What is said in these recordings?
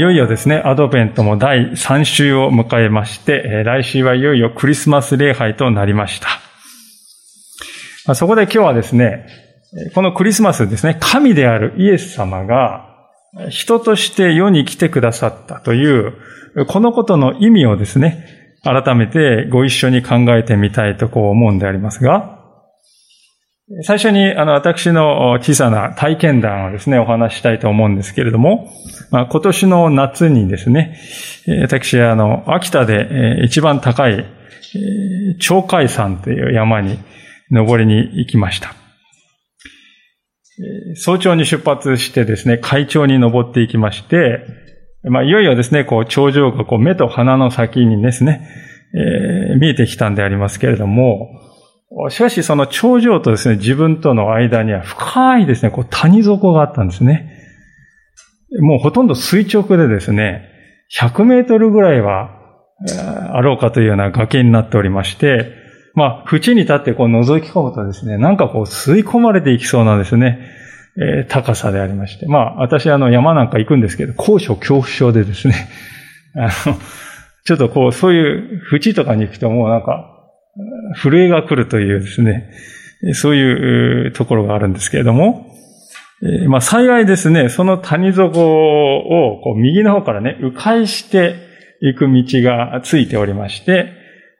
いよいよですね、アドベントも第3週を迎えまして、来週はいよいよクリスマス礼拝となりました。そこで今日はですね、このクリスマスですね、神であるイエス様が人として世に来てくださったという、このことの意味をですね、改めてご一緒に考えてみたいとこう思うんでありますが、最初に、あの、私の小さな体験談をですね、お話したいと思うんですけれども、まあ、今年の夏にですね、私は、あの、秋田で一番高い、鳥海山という山に登りに行きました。早朝に出発してですね、海頂に登っていきまして、まあ、いよいよですね、こう、頂上がこう、目と鼻の先にですね、えー、見えてきたんでありますけれども、しかしその頂上とですね、自分との間には深いですね、こう谷底があったんですね。もうほとんど垂直でですね、100メートルぐらいはあろうかというような崖になっておりまして、まあ、縁に立ってこう覗き込むとですね、なんかこう吸い込まれていきそうなんですね、えー、高さでありまして。まあ、私あの山なんか行くんですけど、高所恐怖症でですね、あの、ちょっとこう、そういう縁とかに行くともうなんか、震えが来るというですね、そういうところがあるんですけれども、まあ幸いですね、その谷底をこう右の方からね、迂回していく道がついておりまして、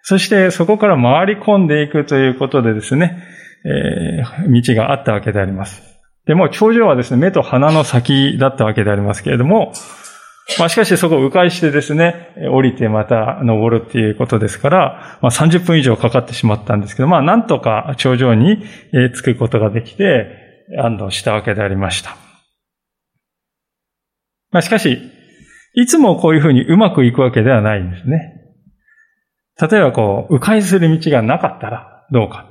そしてそこから回り込んでいくということでですね、えー、道があったわけであります。でも頂上はですね、目と鼻の先だったわけでありますけれども、まあしかしそこを迂回してですね、降りてまた登るっていうことですから、まあ30分以上かかってしまったんですけど、まあなんとか頂上に着くことができて安堵したわけでありました。まあしかし、いつもこういうふうにうまくいくわけではないんですね。例えばこう、迂回する道がなかったらどうか。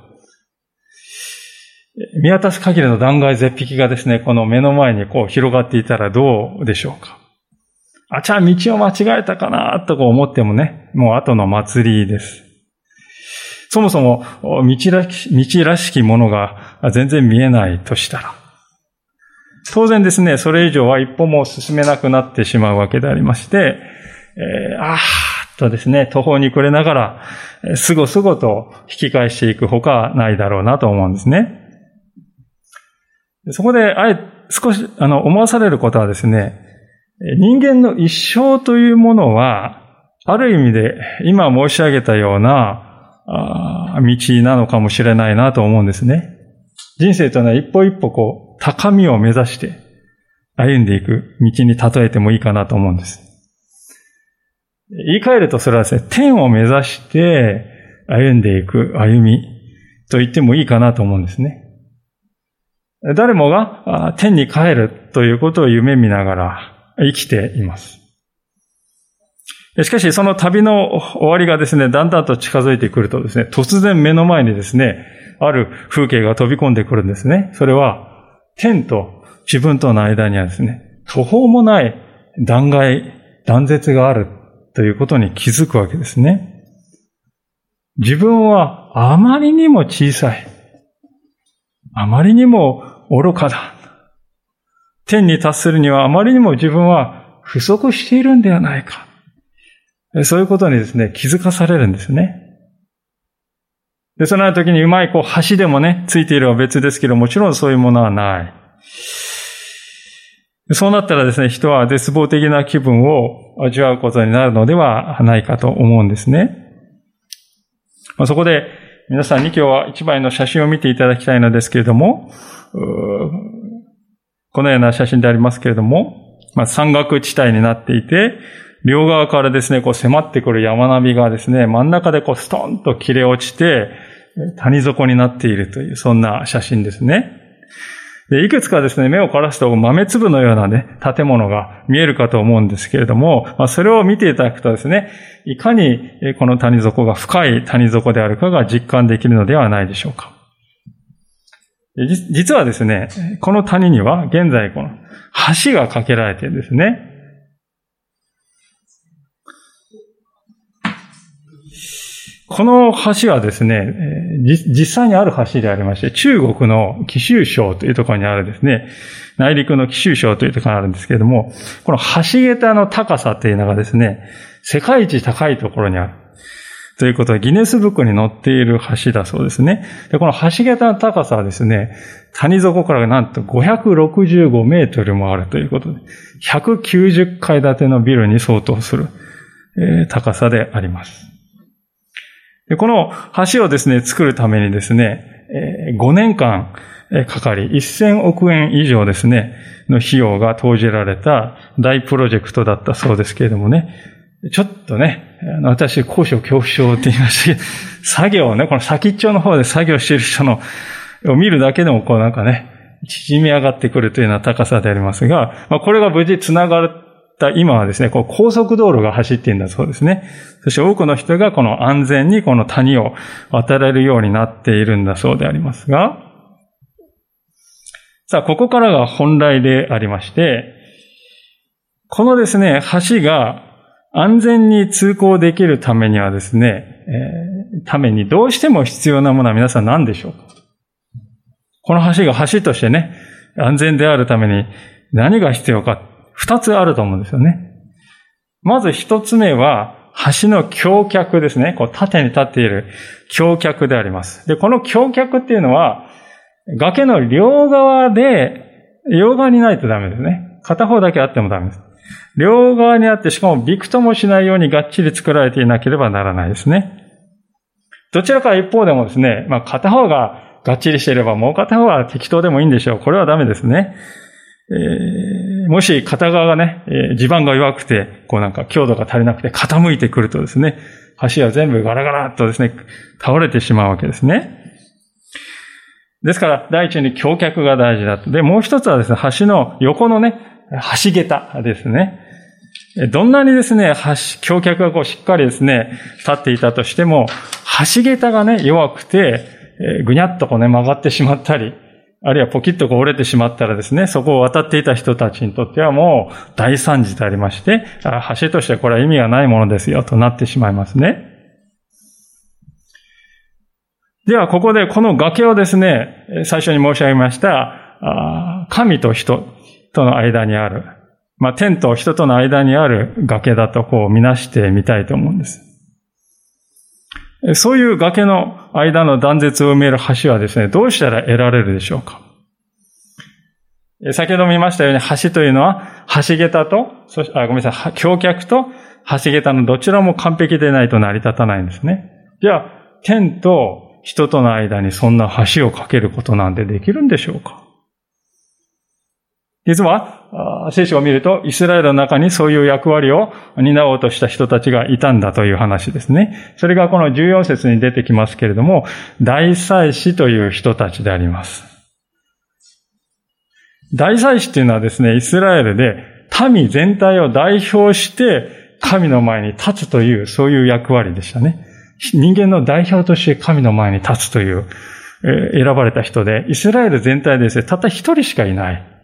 見渡す限りの断崖絶壁がですね、この目の前にこう広がっていたらどうでしょうか。あちゃ、道を間違えたかな、とか思ってもね、もう後の祭りです。そもそも、道らし道らしきものが全然見えないとしたら、当然ですね、それ以上は一歩も進めなくなってしまうわけでありまして、えー、あーとですね、途方に暮れながら、すごすごと引き返していくほかないだろうなと思うんですね。そこで、あえ、少し、あの、思わされることはですね、人間の一生というものは、ある意味で今申し上げたような道なのかもしれないなと思うんですね。人生というのは一歩一歩こう、高みを目指して歩んでいく道に例えてもいいかなと思うんです。言い換えるとそれはですね、天を目指して歩んでいく歩みと言ってもいいかなと思うんですね。誰もが天に帰るということを夢見ながら生きています。しかし、その旅の終わりがですね、だんだんと近づいてくるとですね、突然目の前にですね、ある風景が飛び込んでくるんですね。それは、天と自分との間にはですね、途方もない断崖、断絶があるということに気づくわけですね。自分はあまりにも小さい。あまりにも愚かだ。天に達するにはあまりにも自分は不足しているんではないか。そういうことにですね、気づかされるんですね。で、そのような時にうまいこう橋でもね、ついていれば別ですけど、もちろんそういうものはない。そうなったらですね、人は絶望的な気分を味わうことになるのではないかと思うんですね。まあ、そこで皆さんに今日は一枚の写真を見ていただきたいのですけれども、このような写真でありますけれども、まあ、山岳地帯になっていて、両側からですね、こう迫ってくる山並みがですね、真ん中でこうストンと切れ落ちて、谷底になっているという、そんな写真ですね。で、いくつかですね、目を凝らすと豆粒のようなね、建物が見えるかと思うんですけれども、まあ、それを見ていただくとですね、いかにこの谷底が深い谷底であるかが実感できるのではないでしょうか。実はですね、この谷には現在この橋が架けられているんですね。この橋はですね、実際にある橋でありまして、中国の紀州省というところにあるですね、内陸の紀州省というところにあるんですけれども、この橋桁の高さというのがですね、世界一高いところにある。ということは、ギネスブックに載っている橋だそうですね。で、この橋桁の高さはですね、谷底からなんと565メートルもあるということで、190階建てのビルに相当する、高さであります。でこの橋をですね、作るためにですね、えー、5年間かかり、1000億円以上ですね、の費用が投じられた大プロジェクトだったそうですけれどもね、ちょっとね、あの私、高所恐怖症って言いまして、作業をね、この先っちょの方で作業している人の、を見るだけでもこうなんかね、縮み上がってくるというような高さでありますが、まあ、これが無事繋がった今はですね、こう高速道路が走っているんだそうですね。そして多くの人がこの安全にこの谷を渡れるようになっているんだそうでありますが、さあ、ここからが本来でありまして、このですね、橋が安全に通行できるためにはですね、えー、ためにどうしても必要なものは皆さん何でしょうか？この橋が橋としてね、安全であるために何が必要か、二つあると思うんですよね。まず一つ目は、橋の橋脚ですね。こう縦に立っている橋脚であります。で、この橋脚っていうのは、崖の両側で、両側にないとダメですね。片方だけあってもダメです。両側にあって、しかもびくともしないようにがっちり作られていなければならないですね。どちらか一方でもですね、まあ片方ががっちりしていればもう片方は適当でもいいんでしょう。これはダメですね。えー、もし片側がね、えー、地盤が弱くて、こうなんか強度が足りなくて傾いてくるとですね、橋は全部ガラガラっとですね、倒れてしまうわけですね。ですから、第一に橋脚が大事だと。で、もう一つはですね、橋の横のね、橋桁ですね。どんなにですね、橋、橋脚がこうしっかりですね、立っていたとしても、橋桁がね、弱くて、ぐにゃっとこうね、曲がってしまったり、あるいはポキッとこう折れてしまったらですね、そこを渡っていた人たちにとってはもう大惨事でありまして、橋としてはこれは意味がないものですよとなってしまいますね。では、ここでこの崖をですね、最初に申し上げました、神と人との間にある、まあ、天と人との間にある崖だとこう見なしてみたいと思うんです。そういう崖の間の断絶を埋める橋はですね、どうしたら得られるでしょうか先ほど見ましたように橋というのは橋桁と、そしあごめんなさい、橋脚と橋桁のどちらも完璧でないと成り立たないんですね。じゃあ、天と人との間にそんな橋を架けることなんてできるんでしょうか実は、聖書を見ると、イスラエルの中にそういう役割を担おうとした人たちがいたんだという話ですね。それがこの14節に出てきますけれども、大祭司という人たちであります。大祭司っていうのはですね、イスラエルで民全体を代表して神の前に立つという、そういう役割でしたね。人間の代表として神の前に立つという、選ばれた人で、イスラエル全体でですね、たった一人しかいない。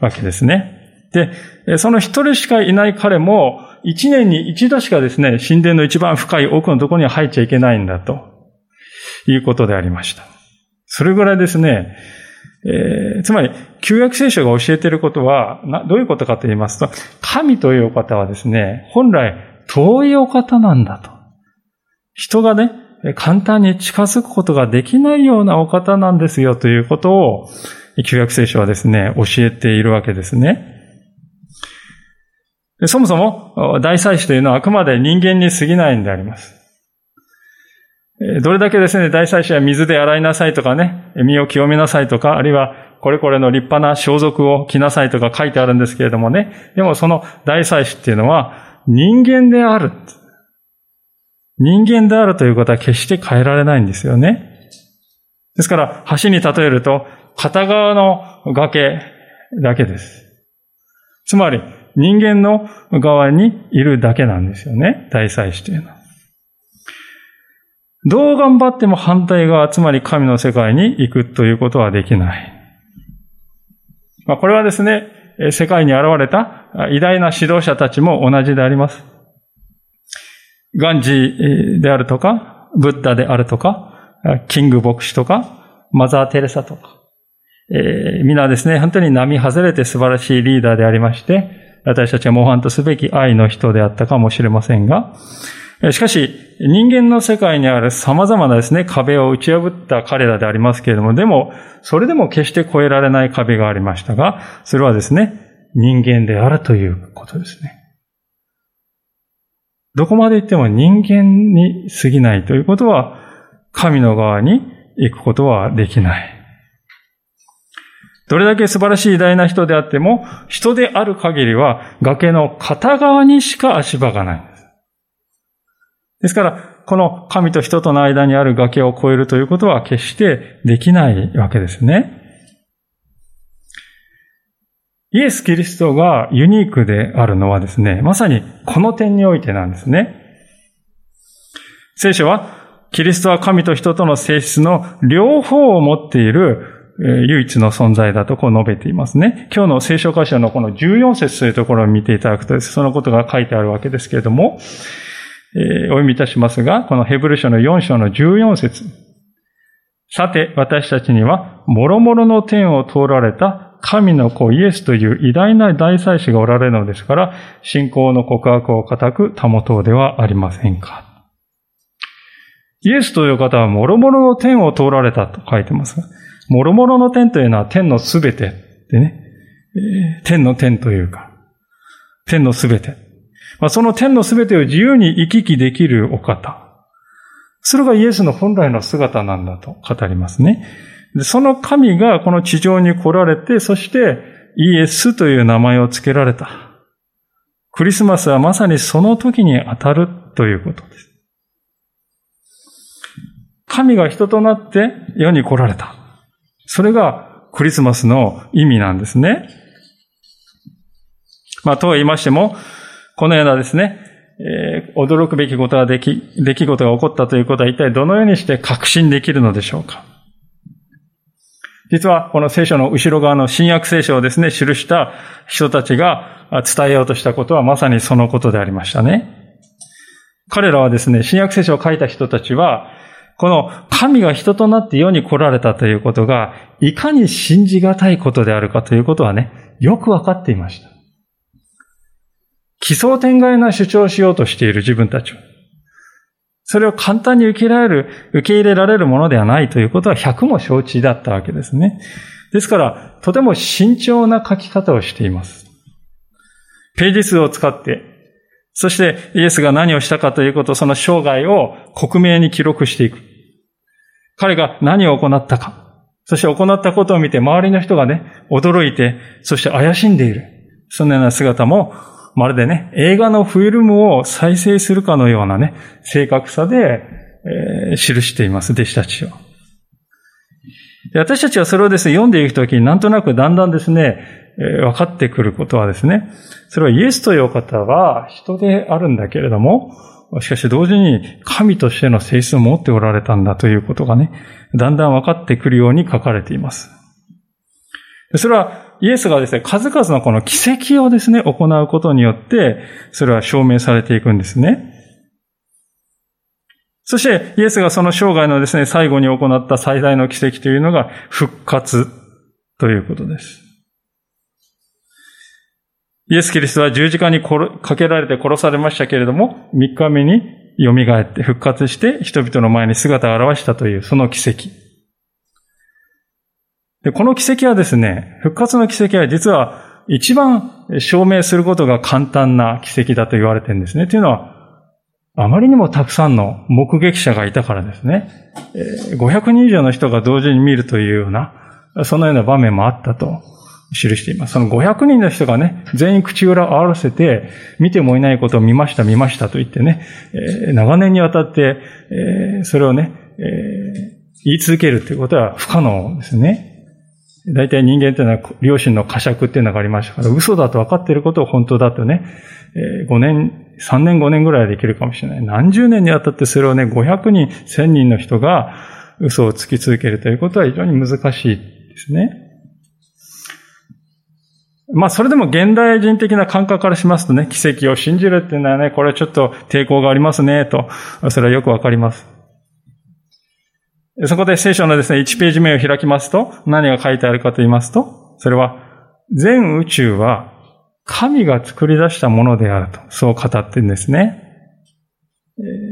わけですね。で、その一人しかいない彼も、一年に一度しかですね、神殿の一番深い奥のところには入っちゃいけないんだと、いうことでありました。それぐらいですね、えー、つまり、旧約聖書が教えていることは、どういうことかと言いますと、神というお方はですね、本来遠いお方なんだと。人がね、簡単に近づくことができないようなお方なんですよということを、旧約聖書はですね、教えているわけですね。そもそも、大祭司というのはあくまで人間に過ぎないんであります。どれだけですね、大祭司は水で洗いなさいとかね、身を清めなさいとか、あるいはこれこれの立派な装束を着なさいとか書いてあるんですけれどもね、でもその大祭司っていうのは人間である。人間であるということは決して変えられないんですよね。ですから、橋に例えると、片側の崖だけです。つまり、人間の側にいるだけなんですよね。大祭司というのは。どう頑張っても反対側、つまり神の世界に行くということはできない。まあ、これはですね、世界に現れた偉大な指導者たちも同じであります。ガンジーであるとか、ブッダであるとか、キング牧師とか、マザー・テレサとか、えー、皆ですね、本当に並外れて素晴らしいリーダーでありまして、私たちは模範とすべき愛の人であったかもしれませんが、しかし、人間の世界にある様々なですね、壁を打ち破った彼らでありますけれども、でも、それでも決して越えられない壁がありましたが、それはですね、人間であるということですね。どこまで行っても人間に過ぎないということは、神の側に行くことはできない。どれだけ素晴らしい偉大な人であっても、人である限りは崖の片側にしか足場がないんです。ですから、この神と人との間にある崖を越えるということは決してできないわけですね。イエス・キリストがユニークであるのはですね、まさにこの点においてなんですね。聖書は、キリストは神と人との性質の両方を持っている唯一の存在だとこう述べていますね。今日の聖書箇所のこの14節というところを見ていただくとですそのことが書いてあるわけですけれども、えー、お読みいたしますが、このヘブル書の4章の14節さて、私たちには、諸々の天を通られた神の子イエスという偉大な大祭司がおられるのですから、信仰の告白を固く保とうではありませんか。イエスという方は諸々の天を通られたと書いてます。諸々の天というのは天のすべてでね、天の天というか、天のすべて。まあ、その天のすべてを自由に行き来できるお方。それがイエスの本来の姿なんだと語りますね。その神がこの地上に来られて、そしてイエスという名前を付けられた。クリスマスはまさにその時に当たるということです。神が人となって世に来られた。それがクリスマスの意味なんですね。まあ、とは言いましても、このようなですね、えー、驚くべきことができ、出来事が起こったということは一体どのようにして確信できるのでしょうか実はこの聖書の後ろ側の新約聖書をですね、記した人たちが伝えようとしたことはまさにそのことでありましたね。彼らはですね、新約聖書を書いた人たちは、この神が人となって世に来られたということが、いかに信じがたいことであるかということはね、よくわかっていました。奇想天外な主張をしようとしている自分たちは、それを簡単に受けられる、受け入れられるものではないということは100も承知だったわけですね。ですから、とても慎重な書き方をしています。ページ数を使って、そしてイエスが何をしたかということ、その生涯を克明に記録していく。彼が何を行ったか。そして行ったことを見て周りの人がね、驚いて、そして怪しんでいる。そのような姿も、まるでね、映画のフィルムを再生するかのようなね、正確さで、えー、記しています、弟子たちを。私たちはそれをですね、読んでいくときになんとなくだんだんですね、えー、分かってくることはですね、それはイエスという方は人であるんだけれども、しかし同時に神としての性質を持っておられたんだということがね、だんだん分かってくるように書かれています。それはイエスがですね、数々のこの奇跡をですね、行うことによって、それは証明されていくんですね。そして、イエスがその生涯のですね、最後に行った最大の奇跡というのが復活ということです。イエス・キリストは十字架にかけられて殺されましたけれども、三日目に蘇って復活して人々の前に姿を現したというその奇跡。で、この奇跡はですね、復活の奇跡は実は一番証明することが簡単な奇跡だと言われてるんですね。というのは、あまりにもたくさんの目撃者がいたからですね。500人以上の人が同時に見るというような、そのような場面もあったと記しています。その500人の人がね、全員口裏を合わせて、見てもいないことを見ました、見ましたと言ってね、えー、長年にわたって、えー、それをね、えー、言い続けるということは不可能ですね。大体人間っていうのは良心の呵責っていうのがありましたから、嘘だと分かっていることを本当だとね、5年、3年5年ぐらいできるかもしれない。何十年にわたってそれをね、500人、1000人の人が嘘をつき続けるということは非常に難しいですね。まあ、それでも現代人的な感覚からしますとね、奇跡を信じるっていうのはね、これはちょっと抵抗がありますね、と、それはよくわかります。そこで聖書のですね、1ページ目を開きますと、何が書いてあるかと言いますと、それは、全宇宙は神が作り出したものであると、そう語ってるんですね。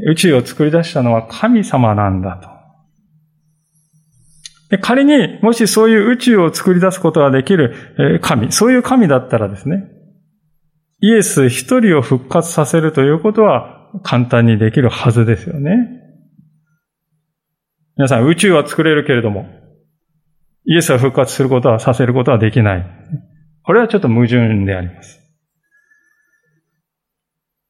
宇宙を作り出したのは神様なんだと。仮に、もしそういう宇宙を作り出すことができる神、そういう神だったらですね、イエス一人を復活させるということは簡単にできるはずですよね。皆さん、宇宙は作れるけれども、イエスは復活することは、させることはできない。これはちょっと矛盾であります。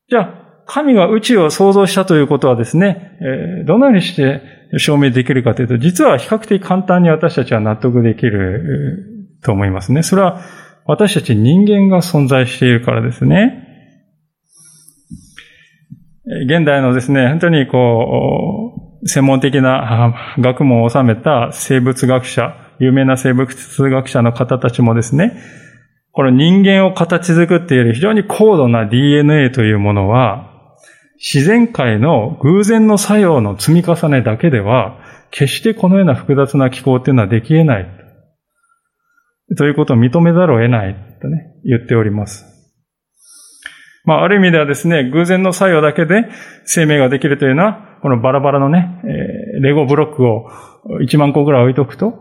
じゃあ、神が宇宙を創造したということはですね、どのようにして証明できるかというと、実は比較的簡単に私たちは納得できると思いますね。それは私たち人間が存在しているからですね。現代のですね、本当にこう、専門的な学問を収めた生物学者、有名な生物学者の方たちもですね、この人間を形作っている非常に高度な DNA というものは、自然界の偶然の作用の積み重ねだけでは、決してこのような複雑な機構っていうのはでき得ない。ということを認めざるを得ないとね、言っております。まあ、ある意味ではですね、偶然の作用だけで生命ができるというのは、このバラバラのね、レゴブロックを1万個ぐらい置いとくと、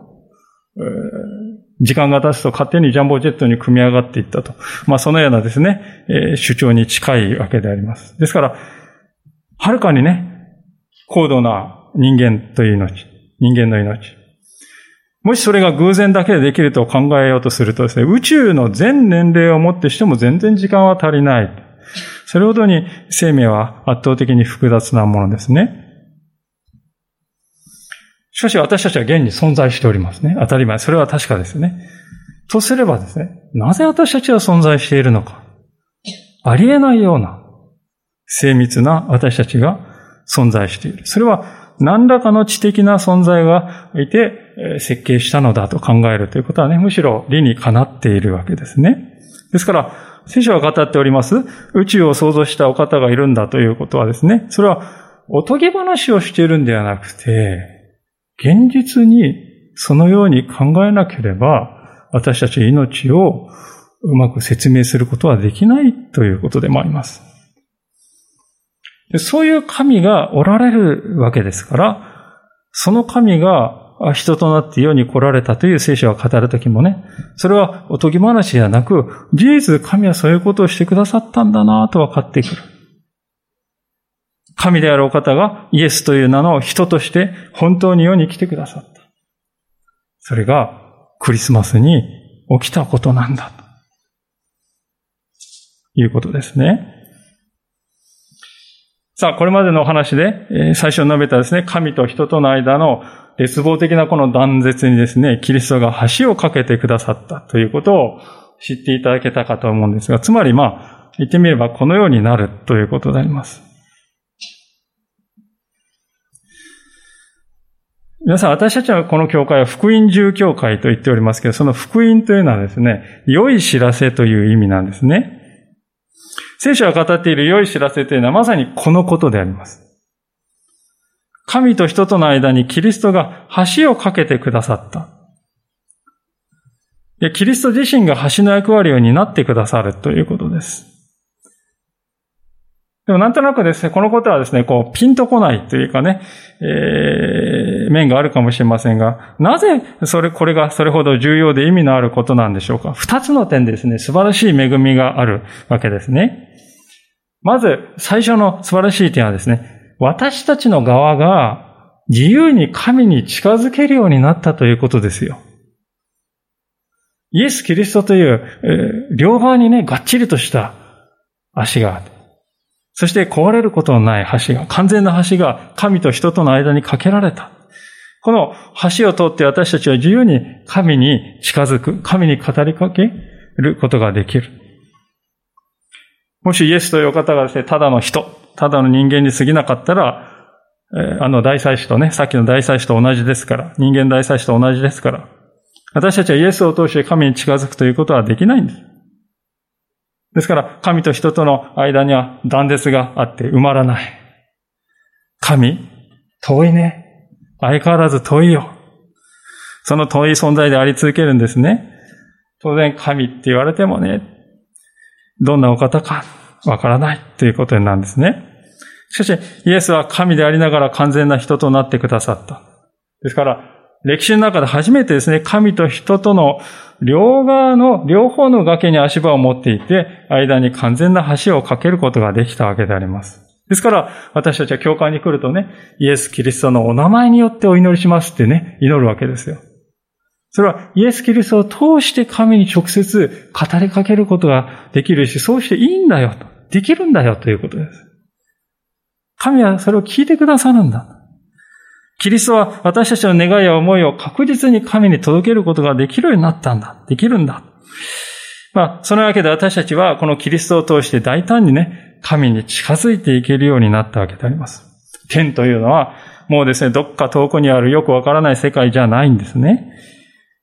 時間が経つと勝手にジャンボジェットに組み上がっていったと。まあ、そのようなですね、主張に近いわけであります。ですから、はるかにね、高度な人間という命、人間の命。もしそれが偶然だけでできると考えようとするとですね、宇宙の全年齢をもってしても全然時間は足りない。それほどに生命は圧倒的に複雑なものですね。しかし私たちは現に存在しておりますね。当たり前。それは確かですね。とすればですね、なぜ私たちは存在しているのか。ありえないような精密な私たちが存在している。それは何らかの知的な存在がいて設計したのだと考えるということはね、むしろ理にかなっているわけですね。ですから、聖書が語っております、宇宙を創造したお方がいるんだということはですね、それはおとぎ話をしているんではなくて、現実にそのように考えなければ、私たち命をうまく説明することはできないということでもあります。そういう神がおられるわけですから、その神が人となって世に来られたという聖書を語るときもね、それはおとぎ話ではなく、事実神はそういうことをしてくださったんだなと分かってくる。神であるお方がイエスという名の人として本当に世に来てくださった。それがクリスマスに起きたことなんだ。ということですね。さあ、これまでのお話で、最初に述べたですね、神と人との間の絶望的なこの断絶にですね、キリストが橋を架けてくださったということを知っていただけたかと思うんですが、つまりまあ、言ってみればこのようになるということであります。皆さん、私たちはこの教会は福音重教会と言っておりますけど、その福音というのはですね、良い知らせという意味なんですね。聖書が語っている良い知らせというのはまさにこのことであります。神と人との間にキリストが橋を架けてくださった。キリスト自身が橋の役割を担ってくださるということです。でもなんとなくですね、このことはですね、こう、ピンとこないというかね、えー、面があるかもしれませんが、なぜ、それ、これがそれほど重要で意味のあることなんでしょうか？二つの点でですね、素晴らしい恵みがあるわけですね。まず、最初の素晴らしい点はですね、私たちの側が自由に神に近づけるようになったということですよ。イエス・キリストという、えー、両側にね、がっちりとした足があって、そして壊れることのない橋が、完全な橋が神と人との間にかけられた。この橋を通って私たちは自由に神に近づく、神に語りかけることができる。もしイエスという方がですね、ただの人、ただの人間に過ぎなかったら、あの大祭司とね、さっきの大祭司と同じですから、人間大祭司と同じですから、私たちはイエスを通して神に近づくということはできないんです。ですから、神と人との間には断絶があって埋まらない。神、遠いね。相変わらず遠いよ。その遠い存在であり続けるんですね。当然、神って言われてもね、どんなお方かわからないということなんですね。しかし、イエスは神でありながら完全な人となってくださった。ですから、歴史の中で初めてですね、神と人との両側の、両方の崖に足場を持っていて、間に完全な橋を架けることができたわけであります。ですから、私たちは教会に来るとね、イエス・キリストのお名前によってお祈りしますってね、祈るわけですよ。それはイエス・キリストを通して神に直接語りかけることができるし、そうしていいんだよと。できるんだよということです。神はそれを聞いてくださるんだ。キリストは私たちの願いや思いを確実に神に届けることができるようになったんだ。できるんだ。まあ、そのわけで私たちはこのキリストを通して大胆にね、神に近づいていけるようになったわけであります。天というのは、もうですね、どっか遠くにあるよくわからない世界じゃないんですね。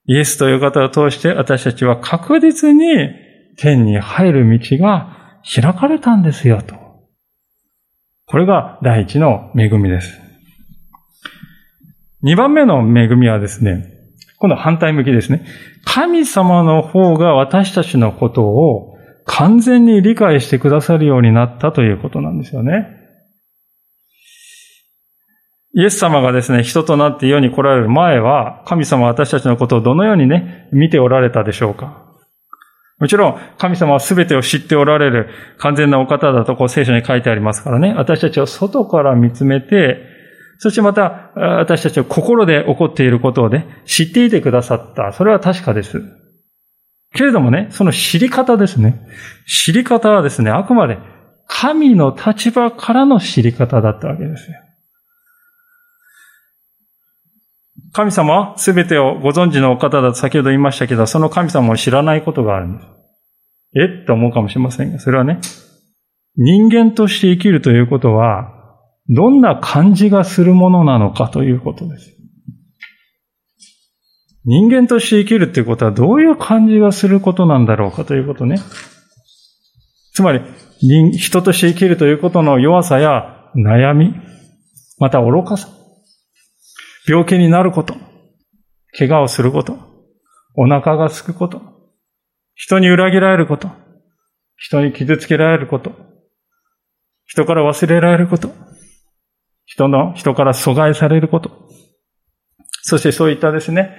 イエスという方を通して私たちは確実に天に入る道が開かれたんですよと。これが第一の恵みです。二番目の恵みはですね、今度は反対向きですね。神様の方が私たちのことを完全に理解してくださるようになったということなんですよね。イエス様がですね、人となって世に来られる前は、神様は私たちのことをどのようにね、見ておられたでしょうかもちろん、神様は全てを知っておられる完全なお方だとこう聖書に書いてありますからね、私たちを外から見つめて、そしてまた、私たちは心で起こっていることをね、知っていてくださった。それは確かです。けれどもね、その知り方ですね。知り方はですね、あくまで神の立場からの知り方だったわけですよ。神様は全てをご存知のお方だと先ほど言いましたけど、その神様を知らないことがあるんです。え？って思うかもしれませんが、それはね、人間として生きるということは、どんな感じがするものなのかということです。人間として生きるということはどういう感じがすることなんだろうかということね。つまり、人として生きるということの弱さや悩み、また愚かさ、病気になること、怪我をすること、お腹がすくこと、人に裏切られること、人に傷つけられること、人から忘れられること、人の、人から阻害されること、そしてそういったですね、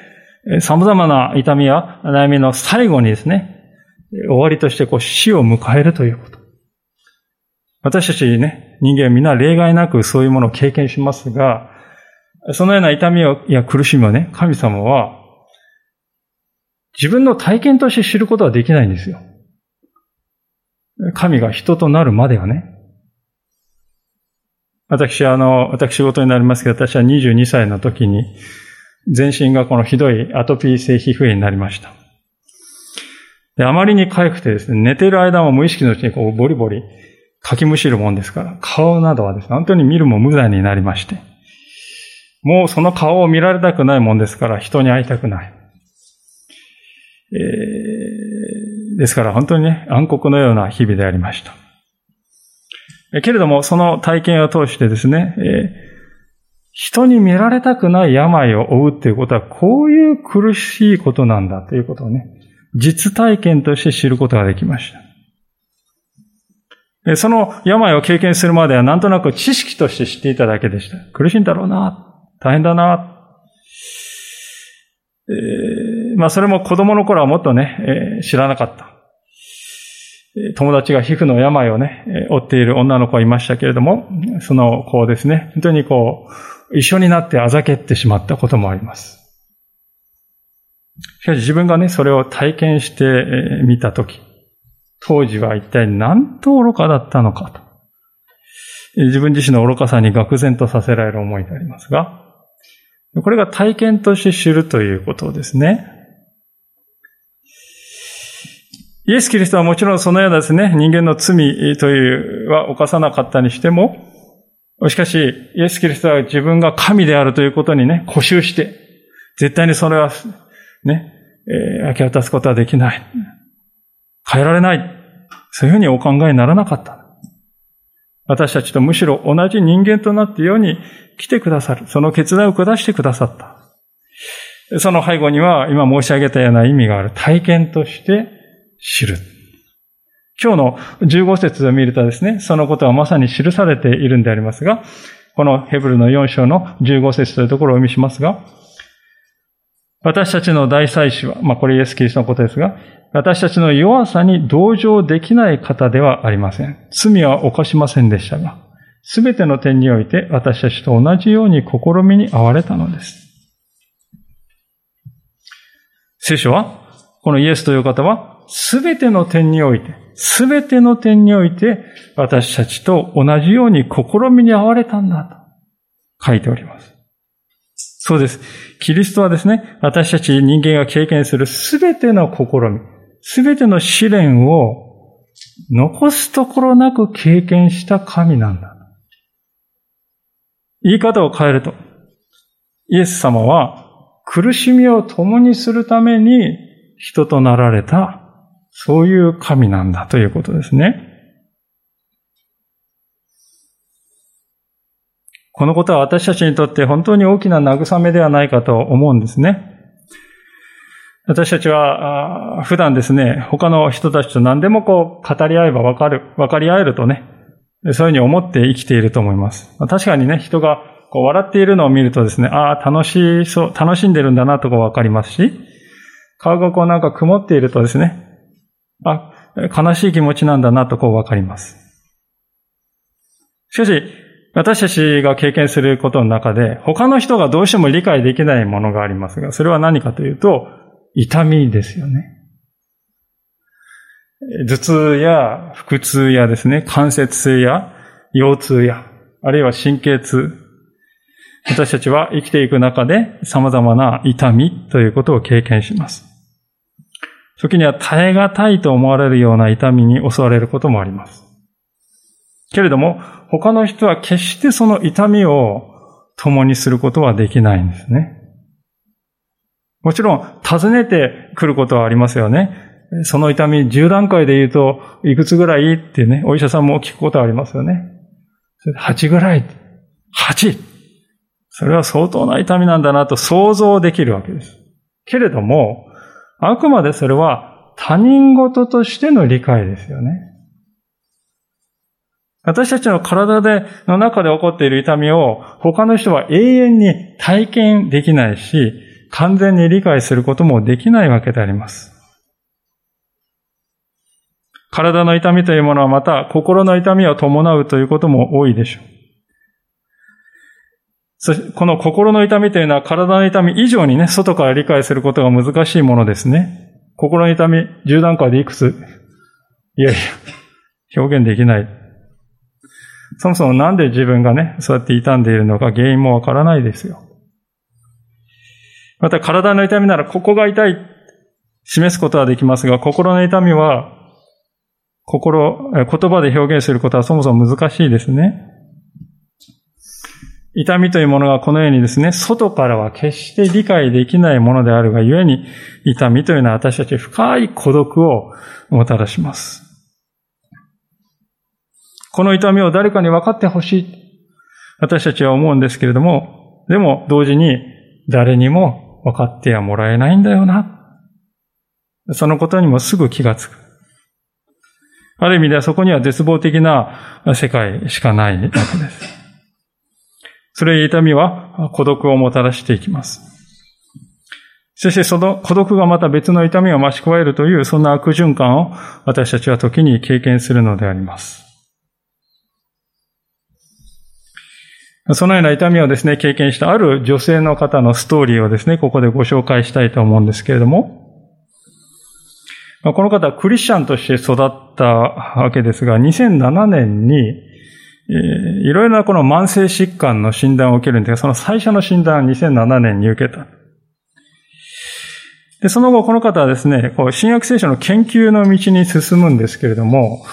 様々な痛みや悩みの最後にですね、終わりとしてこう死を迎えるということ。私たちね、人間は皆例外なくそういうものを経験しますが、そのような痛みや苦しみをね、神様は、自分の体験として知ることはできないんですよ。神が人となるまではね。私あの、私事になりますけど、私は22歳の時に、全身がこのひどいアトピー性皮膚炎になりました。で、あまりに痒くてですね、寝てる間も無意識のうちにこうボリボリかきむしるもんですから、顔などはですね、本当に見るも無残になりまして。もうその顔を見られたくないもんですから人に会いたくない。えー、ですから本当にね、暗黒のような日々でありました。けれども、その体験を通してですね、えー、人に見られたくない病を負うっていうことは、こういう苦しいことなんだということをね、実体験として知ることができました。その病を経験するまではなんとなく知識として知っていただけでした。苦しいんだろうな。大変だな。えー、まあそれも子供の頃はもっとね、えー、知らなかった。友達が皮膚の病をね、負っている女の子がいましたけれども、その子をですね、本当にこう、一緒になってあざけってしまったこともあります。しかし自分がね、それを体験してみたとき、当時は一体何と愚かだったのかと。自分自身の愚かさに愕然とさせられる思いでありますが、これが体験として知るということですね。イエス・キリストはもちろんそのようなですね、人間の罪というは犯さなかったにしても、しかし、イエス・キリストは自分が神であるということにね、固執して、絶対にそれは、ね、えー、明け渡すことはできない。変えられない。そういうふうにお考えにならなかった。私たちとむしろ同じ人間となって世に来てくださる。その決断を下してくださった。その背後には今申し上げたような意味がある。体験として知る。今日の15節を見るとですね、そのことはまさに記されているんでありますが、このヘブルの4章の15節というところをお見しますが、私たちの大祭司は、まあこれイエス・キリストのことですが、私たちの弱さに同情できない方ではありません。罪は犯しませんでしたが、すべての点において私たちと同じように試みに遭われたのです。聖書は、このイエスという方は、すべての点において、すべての点において、私たちと同じように試みに遭われたんだと書いております。そうです。キリストはですね、私たち人間が経験するすべての試み、すべての試練を残すところなく経験した神なんだ。言い方を変えると、イエス様は苦しみを共にするために人となられた、そういう神なんだということですね。このことは私たちにとって本当に大きな慰めではないかと思うんですね。私たちは、普段ですね、他の人たちと何でもこう、語り合えばわかる、わかり合えるとね、そういうふうに思って生きていると思います。確かにね、人がこう笑っているのを見るとですね、ああ、楽しそう、楽しんでるんだなとこうわかりますし、顔がこうなんか曇っているとですね、あ、悲しい気持ちなんだなとこうわかります。しかし、私たちが経験することの中で、他の人がどうしても理解できないものがありますが、それは何かというと、痛みですよね。頭痛や腹痛やですね、関節痛や腰痛や、あるいは神経痛。私たちは生きていく中で様々な痛みということを経験します。時には耐え難いと思われるような痛みに襲われることもあります。けれども、他の人は決してその痛みを共にすることはできないんですね。もちろん、尋ねてくることはありますよね。その痛み、10段階で言うと、いくつぐらいってね、お医者さんも聞くことはありますよね。8ぐらい。8! それは相当な痛みなんだなと想像できるわけです。けれども、あくまでそれは他人事としての理解ですよね。私たちの体で、の中で起こっている痛みを他の人は永遠に体験できないし、完全に理解することもできないわけであります。体の痛みというものはまた心の痛みを伴うということも多いでしょう。そして、この心の痛みというのは体の痛み以上にね、外から理解することが難しいものですね。心の痛み、10段階でいくつ？いやいや、表現できない。そもそもなんで自分がね、そうやって傷んでいるのか原因もわからないですよ。また体の痛みならここが痛い、示すことはできますが、心の痛みは、心、言葉で表現することはそもそも難しいですね。痛みというものがこのようにですね、外からは決して理解できないものであるがゆえに、痛みというのは私たち深い孤独をもたらします。この痛みを誰かに分かってほしい。私たちは思うんですけれども、でも同時に誰にも分かってはもらえないんだよな。そのことにもすぐ気がつく。ある意味ではそこには絶望的な世界しかないわけです。それ痛みは孤独をもたらしていきます。そしてその孤独がまた別の痛みを増し加えるというそんな悪循環を私たちは時に経験するのであります。そのような痛みをですね、経験したある女性の方のストーリーをですね、ここでご紹介したいと思うんですけれども、この方はクリスチャンとして育ったわけですが、2007年にえー、いろいろなこの慢性疾患の診断を受けるんですが、その最初の診断は2007年に受けた。で、その後この方はですね、こう新約聖書の研究の道に進むんですけれども、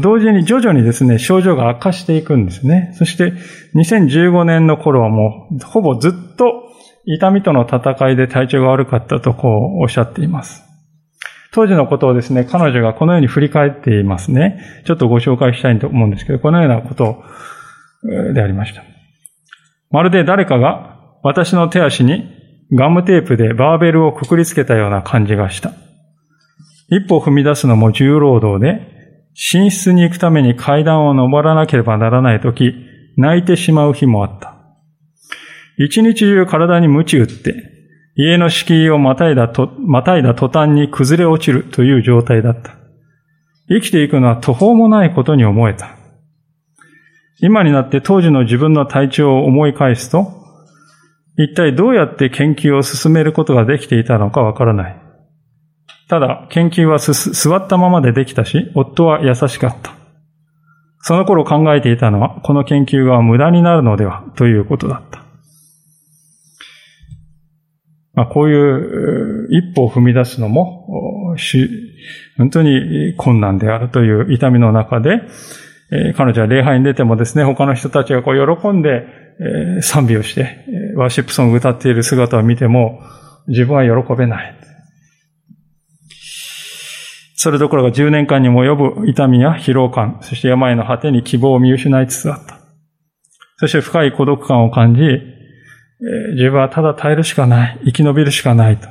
同時に徐々にですね、症状が悪化していくんですね。そして2015年の頃はもう、ほぼずっと痛みとの戦いで体調が悪かったとこうおっしゃっています。当時のことをですね、彼女がこのように振り返っていますね。ちょっとご紹介したいと思うんですけど、このようなことでありました。まるで誰かが私の手足にガムテープでバーベルをくくりつけたような感じがした。一歩踏み出すのも重労働で、寝室に行くために階段を登らなければならないとき、泣いてしまう日もあった。一日中体に鞭打って、家の敷居をまたいだと、またいだ途端に崩れ落ちるという状態だった。生きていくのは途方もないことに思えた。今になって当時の自分の体調を思い返すと、一体どうやって研究を進めることができていたのかわからない。ただ、研究は座ったままでできたし、夫は優しかった。その頃考えていたのは、この研究が無駄になるのでは、ということだった。まあ、こういう一歩を踏み出すのも、本当に困難であるという痛みの中で、彼女は礼拝に出てもですね、他の人たちがこう喜んで、賛美をして、ワーシップソングを歌っている姿を見ても、自分は喜べない。それどころか10年間にも及ぶ痛みや疲労感、そして病の果てに希望を見失いつつあった。そして深い孤独感を感じ、自分はただ耐えるしかない、生き延びるしかないと、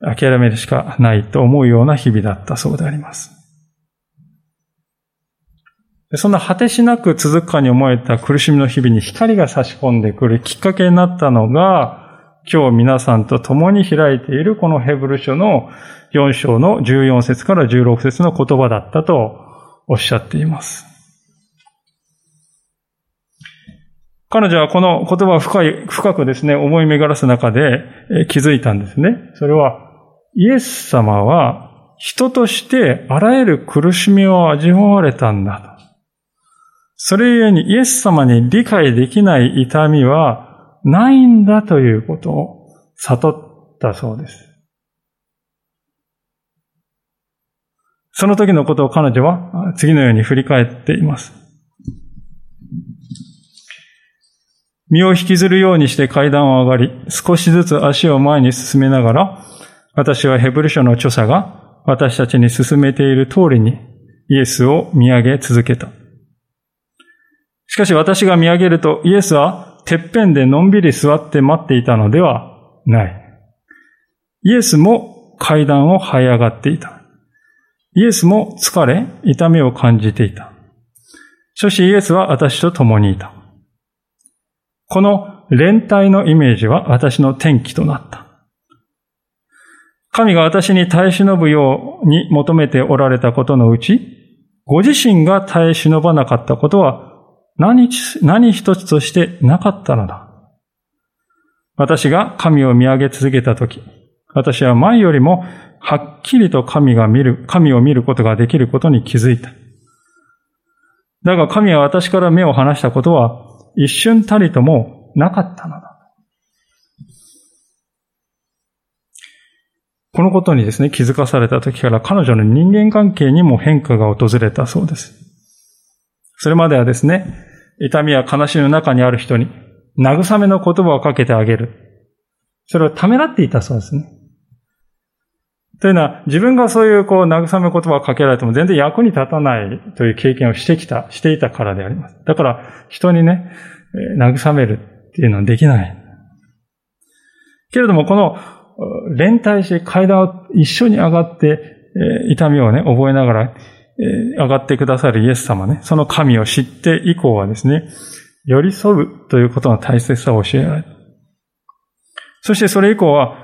諦めるしかないと思うような日々だったそうであります。そんな果てしなく続くかに思えた苦しみの日々に光が差し込んでくるきっかけになったのが、今日皆さんと共に開いているこのヘブル書の4章の14節から16節の言葉だったとおっしゃっています。彼女はこの言葉を深い、深くですね、思い巡らす中で気づいたんですね。それは、イエス様は人としてあらゆる苦しみを味わわれたんだと。それゆえにイエス様に理解できない痛みはないんだということを悟ったそうです。その時のことを彼女は次のように振り返っています。身を引きずるようにして階段を上がり、少しずつ足を前に進めながら、私はヘブル書の著者が私たちに進めている通りにイエスを見上げ続けた。しかし私が見上げるとイエスはてっぺんでのんびり座って待っていたのではない。イエスも階段を這い上がっていた。イエスも疲れ、痛みを感じていた。しかしイエスは私と共にいた。この連帯のイメージは私の転機となった。神が私に耐え忍ぶように求めておられたことのうち、ご自身が耐え忍ばなかったことは何何一つとしてなかったのだ。私が神を見上げ続けたとき、私は前よりもはっきりと神が見る、神を見ることができることに気づいた。だが神は私から目を離したことは一瞬たりともなかったのだ。このことにですね、気づかされた時から彼女の人間関係にも変化が訪れたそうです。それまではですね、痛みや悲しみの中にある人に慰めの言葉をかけてあげる。それをためらっていたそうですね。というのは、自分がそういうこう慰め言葉をかけられても全然役に立たないという経験をしてきた、していたからであります。だから人にね、慰めるっていうのはできない。けれどもこの連帯して階段を一緒に上がって、痛みをね、覚えながら上がってくださるイエス様ね、その神を知って以降はですね、寄り添うということの大切さを教えられる。そしてそれ以降は、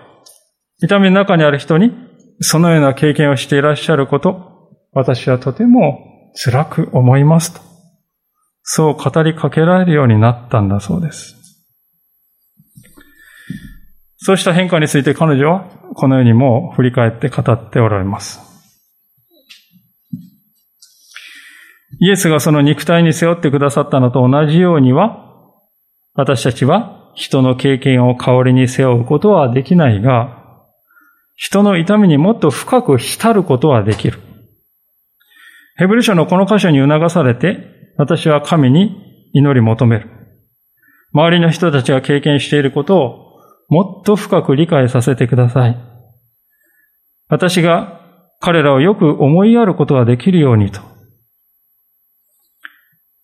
痛みの中にある人に、そのような経験をしていらっしゃること、私はとても辛く思いますと。そう語りかけられるようになったんだそうです。そうした変化について彼女はこのようにも振り返って語っておられます。イエスがその肉体に背負ってくださったのと同じようには、私たちは人の経験を代わりに背負うことはできないが、人の痛みにもっと深く浸ることはできる。ヘブル書のこの箇所に促されて、私は神に祈り求める。周りの人たちが経験していることをもっと深く理解させてください。私が彼らをよく思いやることができるようにと。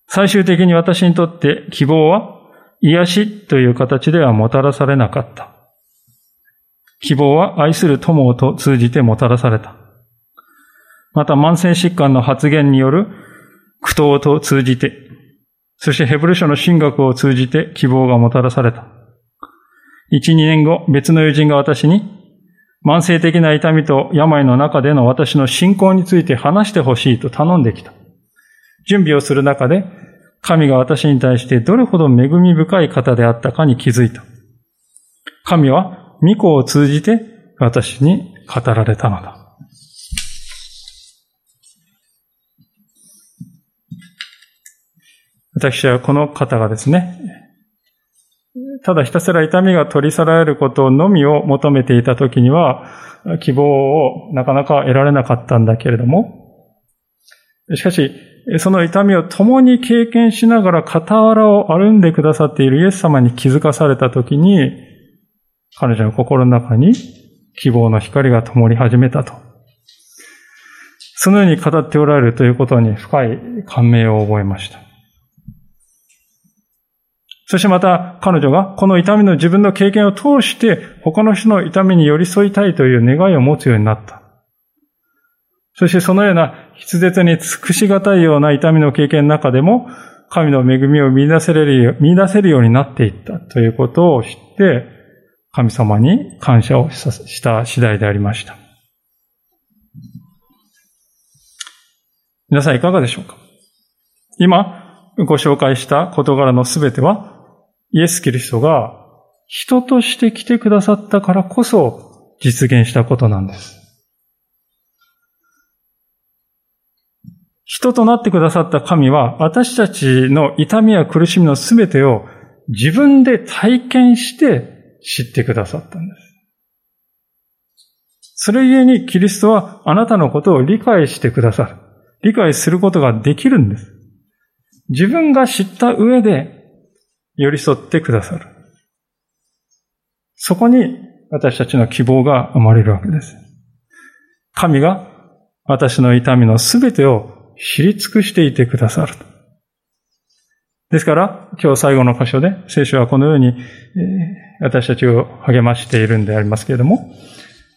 最終的に私にとって希望は癒しという形ではもたらされなかった。希望は愛する友を通じてもたらされた。また慢性疾患の発現による苦闘と通じて、そしてヘブル書の神学を通じて希望がもたらされた。一、二年後、別の友人が私に、慢性的な痛みと病の中での私の信仰について話してほしいと頼んできた。準備をする中で、神が私に対してどれほど恵み深い方であったかに気づいた。神は御子を通じて私に語られたのだ。私はこの方がですね、ただひたすら痛みが取り去られることのみを求めていたときには、希望をなかなか得られなかったんだけれども、しかし、その痛みを共に経験しながら傍らを歩んでくださっているイエス様に気づかされたときに、彼女の心の中に希望の光が灯り始めたと。そのように語っておられるということに深い感銘を覚えました。そしてまた彼女がこの痛みの自分の経験を通して他の人の痛みに寄り添いたいという願いを持つようになった。そしてそのような筆舌に尽くしがたいような痛みの経験の中でも神の恵みを見出せれる見出せるようになっていったということを知って神様に感謝をした次第でありました。皆さんいかがでしょうか？今ご紹介した事柄のすべてはイエス・キリストが人として来てくださったからこそ実現したことなんです。人となってくださった神は私たちの痛みや苦しみのすべてを自分で体験して知ってくださったんです。それゆえにキリストはあなたのことを理解してくださる。理解することができるんです。自分が知った上で寄り添ってくださる。そこに私たちの希望が生まれるわけです。神が私の痛みのすべてを知り尽くしていてくださる。ですから、今日最後の箇所で聖書はこのように、私たちを励ましているんでありますけれども、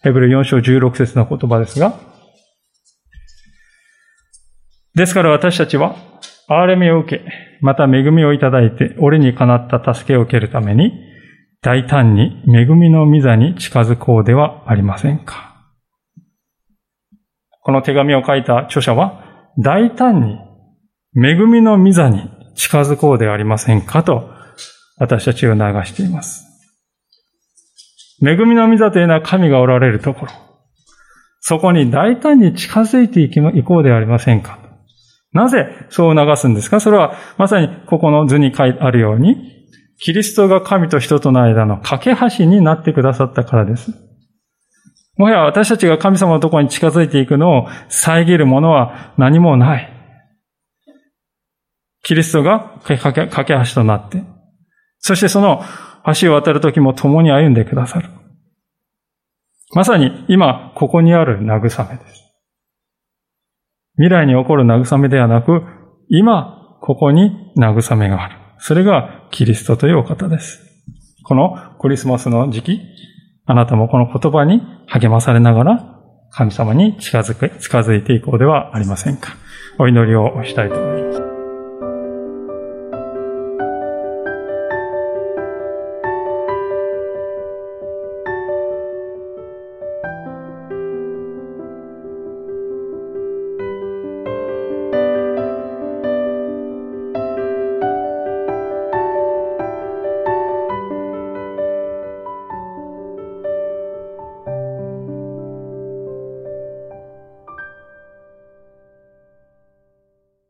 ヘブル4章16節の言葉ですが、ですから私たちは、憐れみを受け、また恵みをいただいて、俺にかなった助けを受けるために、大胆に恵みの御座に近づこうではありませんか。この手紙を書いた著者は、大胆に恵みの御座に近づこうではありませんかと、私たちを流しています。恵みの御座というのは神がおられるところ。そこに大胆に近づいていこうではありませんか。なぜそう流すんですか？それはまさにここの図に書いてあるように、キリストが神と人との間の架け橋になってくださったからです。もはや私たちが神様のところに近づいていくのを遮るものは何もない。キリストが架け橋となって、そしてその橋を渡るときも共に歩んでくださる。まさに今ここにある慰めです。未来に起こる慰めではなく、今、ここに慰めがある。それがキリストというお方です。このクリスマスの時期、あなたもこの言葉に励まされながら、神様に近づく、近づいていこうではありませんか。お祈りをしたいと思います。